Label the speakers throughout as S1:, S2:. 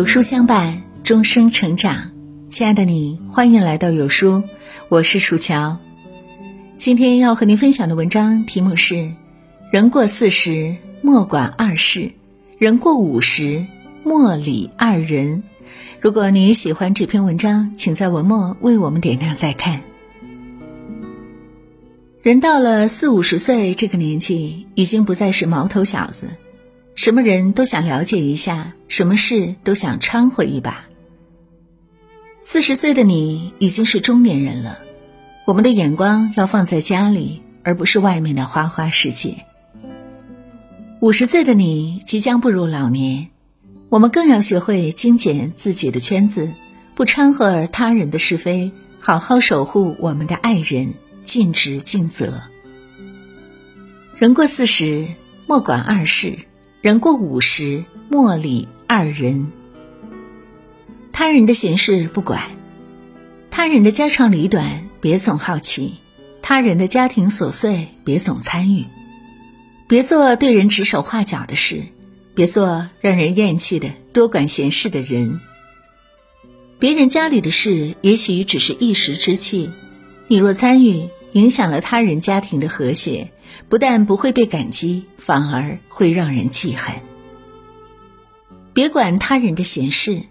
S1: 有书相伴，终生成长。亲爱的你，欢迎来到有书，我是楚乔。今天要和您分享的文章题目是：人过四十莫管二事，人过五十莫理二人。如果你喜欢这篇文章，请在文末为我们点亮再看。人到了四五十岁这个年纪，已经不再是毛头小子。什么人都想了解一下，什么事都想掺和一把。四十岁的你已经是中年人了，我们的眼光要放在家里，而不是外面的花花世界。五十岁的你即将步入老年，我们更要学会精简自己的圈子，不掺和他人的是非，好好守护我们的爱人，尽职尽责。人过四十，莫管二事。人过五十，莫理二人。他人的闲事不管，他人的家长里短别总好奇，他人的家庭琐碎别总参与。别做对人指手画脚的事，别做让人厌弃的多管闲事的人。别人家里的事也许只是一时之气，你若参与，影响了他人家庭的和谐。不但不会被感激，反而会让人记恨。别管他人的闲事，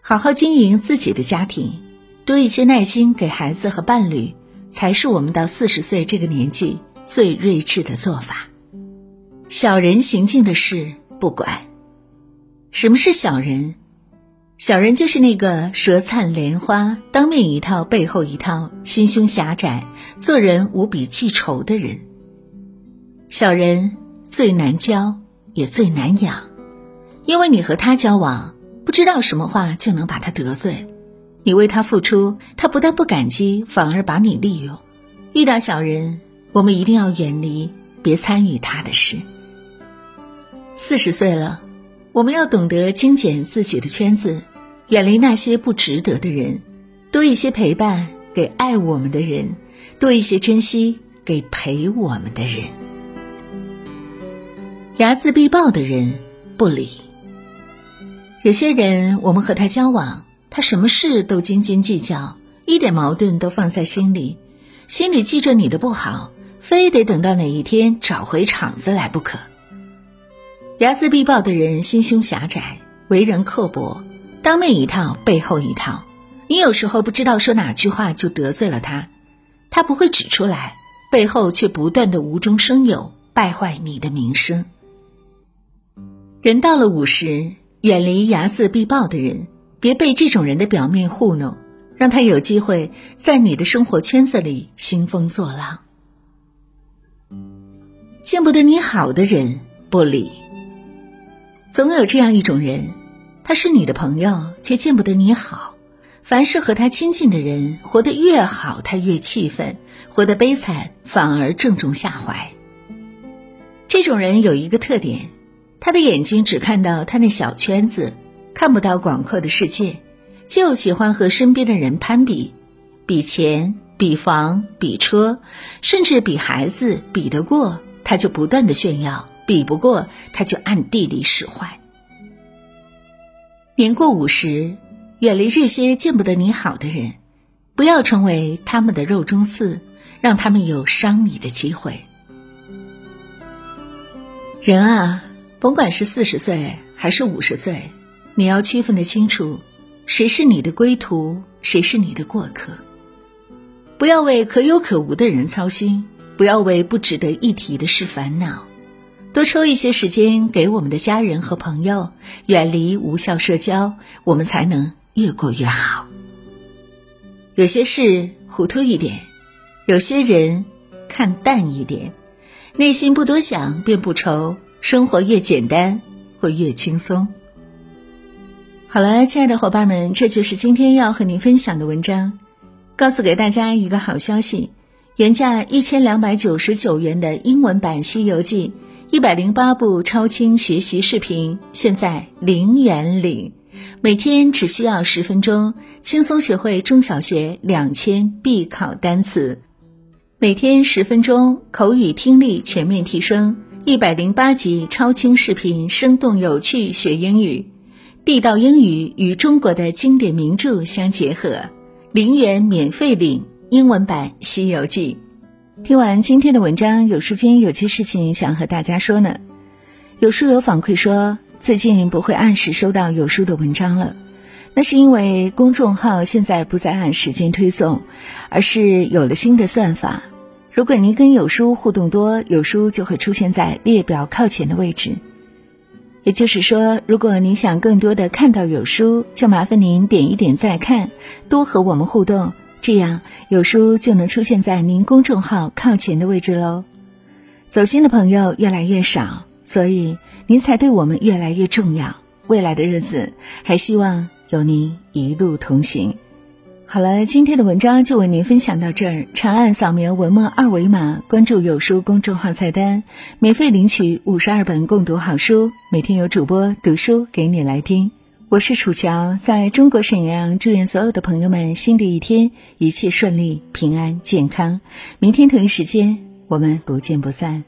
S1: 好好经营自己的家庭，多一些耐心给孩子和伴侣，才是我们到四十岁这个年纪最睿智的做法。小人行径的事不管。什么是小人？小人就是那个舌灿莲花、当面一套背后一套、心胸狭窄、做人无比记仇的人。小人最难教，也最难养，因为你和他交往，不知道什么话就能把他得罪；你为他付出，他不但不感激，反而把你利用。遇到小人，我们一定要远离，别参与他的事。四十岁了，我们要懂得精简自己的圈子，远离那些不值得的人，多一些陪伴给爱我们的人，多一些珍惜给陪我们的人。睚眦必报的人不理。有些人，我们和他交往，他什么事都斤斤计较，一点矛盾都放在心里，心里记着你的不好，非得等到哪一天找回场子来不可。睚眦必报的人心胸狭窄，为人刻薄，当面一套，背后一套。你有时候不知道说哪句话就得罪了他，他不会指出来，背后却不断的无中生有，败坏你的名声。人到了五十，远离睚眦必报的人，别被这种人的表面糊弄，让他有机会在你的生活圈子里兴风作浪。见不得你好的人不理。总有这样一种人，他是你的朋友，却见不得你好。凡是和他亲近的人，活得越好，他越气愤；活得悲惨，反而正中下怀。这种人有一个特点。他的眼睛只看到他那小圈子，看不到广阔的世界，就喜欢和身边的人攀比，比钱、比房、比车，甚至比孩子，比得过他就不断的炫耀，比不过他就暗地里使坏。年过五十，远离这些见不得你好的人，不要成为他们的肉中刺，让他们有伤你的机会。人啊。甭管是四十岁还是五十岁，你要区分的清楚，谁是你的归途，谁是你的过客。不要为可有可无的人操心，不要为不值得一提的事烦恼，多抽一些时间给我们的家人和朋友，远离无效社交，我们才能越过越好。有些事糊涂一点，有些人看淡一点，内心不多想，便不愁。生活越简单，会越轻松。好了，亲爱的伙伴们，这就是今天要和您分享的文章。告诉给大家一个好消息：原价一千两百九十九元的英文版《西游记》，一百零八部超轻学习视频，现在零元领，每天只需要十分钟，轻松学会中小学两千必考单词，每天十分钟，口语听力全面提升。一百零八集超清视频，生动有趣学英语。地道英语与中国的经典名著相结合，零元免费领英文版《西游记》。听完今天的文章，有书君有些事情想和大家说呢。有书友反馈说，最近不会按时收到有书的文章了，那是因为公众号现在不再按时间推送，而是有了新的算法。如果您跟有书互动多，有书就会出现在列表靠前的位置。也就是说，如果您想更多的看到有书，就麻烦您点一点再看，多和我们互动，这样有书就能出现在您公众号靠前的位置喽。走心的朋友越来越少，所以您才对我们越来越重要。未来的日子，还希望有您一路同行。好了，今天的文章就为您分享到这儿。长按扫描文末二维码，关注有书公众号菜单，免费领取五十二本共读好书，每天有主播读书给你来听。我是楚乔，在中国沈阳，祝愿所有的朋友们新的一天一切顺利、平安、健康。明天同一时间，我们不见不散。